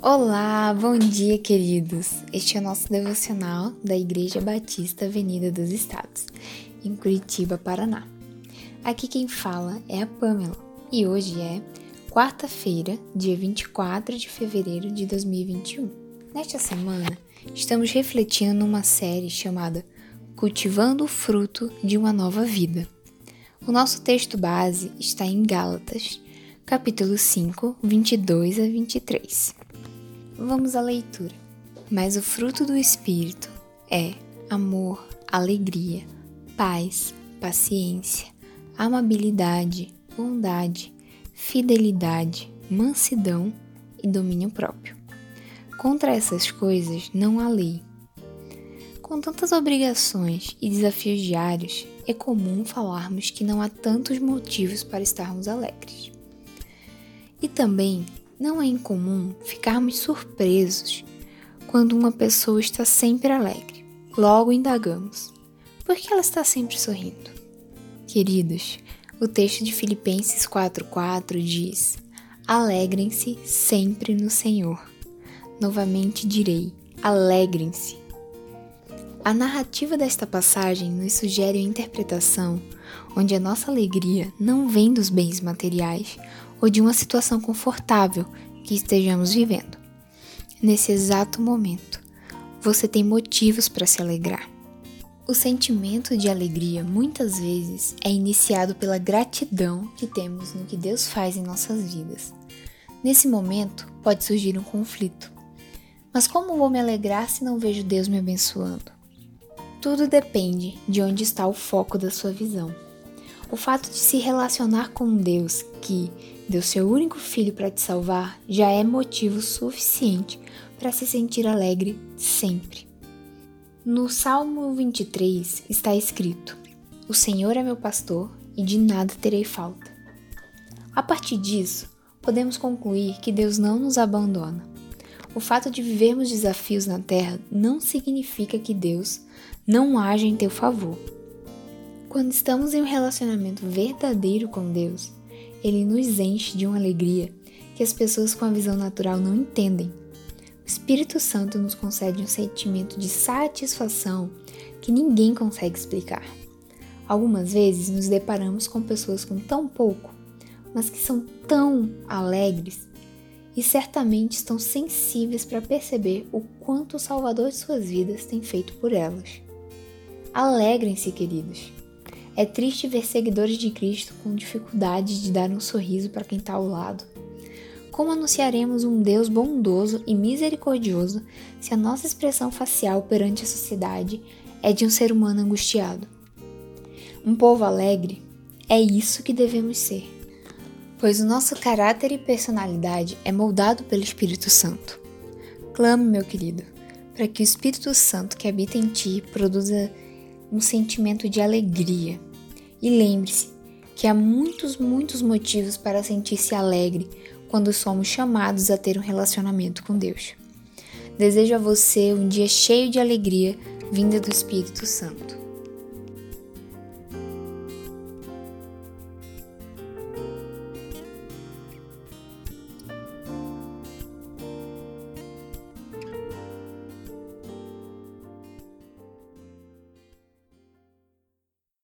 Olá, bom dia, queridos. Este é o nosso devocional da Igreja Batista Avenida dos Estados, em Curitiba, Paraná. Aqui quem fala é a Pamela e hoje é quarta-feira, dia 24 de fevereiro de 2021. Nesta semana, estamos refletindo numa série chamada Cultivando o Fruto de uma Nova Vida. O nosso texto base está em Gálatas, capítulo 5, 22 a 23. Vamos à leitura. Mas o fruto do Espírito é amor, alegria, paz, paciência, amabilidade, bondade, fidelidade, mansidão e domínio próprio. Contra essas coisas não há lei. Com tantas obrigações e desafios diários, é comum falarmos que não há tantos motivos para estarmos alegres. E também não é incomum ficarmos surpresos quando uma pessoa está sempre alegre. Logo indagamos: por que ela está sempre sorrindo? Queridos, o texto de Filipenses 4,4 diz: Alegrem-se sempre no Senhor. Novamente direi: alegrem-se. A narrativa desta passagem nos sugere uma interpretação onde a nossa alegria não vem dos bens materiais ou de uma situação confortável que estejamos vivendo. Nesse exato momento, você tem motivos para se alegrar. O sentimento de alegria muitas vezes é iniciado pela gratidão que temos no que Deus faz em nossas vidas. Nesse momento, pode surgir um conflito. Mas como vou me alegrar se não vejo Deus me abençoando? Tudo depende de onde está o foco da sua visão. O fato de se relacionar com Deus, que deu seu único filho para te salvar, já é motivo suficiente para se sentir alegre sempre. No Salmo 23 está escrito: O Senhor é meu pastor e de nada terei falta. A partir disso, podemos concluir que Deus não nos abandona. O fato de vivermos desafios na Terra não significa que Deus não age em teu favor. Quando estamos em um relacionamento verdadeiro com Deus, Ele nos enche de uma alegria que as pessoas com a visão natural não entendem. O Espírito Santo nos concede um sentimento de satisfação que ninguém consegue explicar. Algumas vezes nos deparamos com pessoas com tão pouco, mas que são tão alegres e certamente estão sensíveis para perceber o quanto o Salvador de suas vidas tem feito por elas. Alegrem-se, queridos. É triste ver seguidores de Cristo com dificuldade de dar um sorriso para quem está ao lado. Como anunciaremos um Deus bondoso e misericordioso se a nossa expressão facial perante a sociedade é de um ser humano angustiado? Um povo alegre é isso que devemos ser, pois o nosso caráter e personalidade é moldado pelo Espírito Santo. Clame, meu querido, para que o Espírito Santo que habita em ti produza um sentimento de alegria e lembre-se que há muitos, muitos motivos para sentir-se alegre quando somos chamados a ter um relacionamento com Deus. Desejo a você um dia cheio de alegria vinda do Espírito Santo.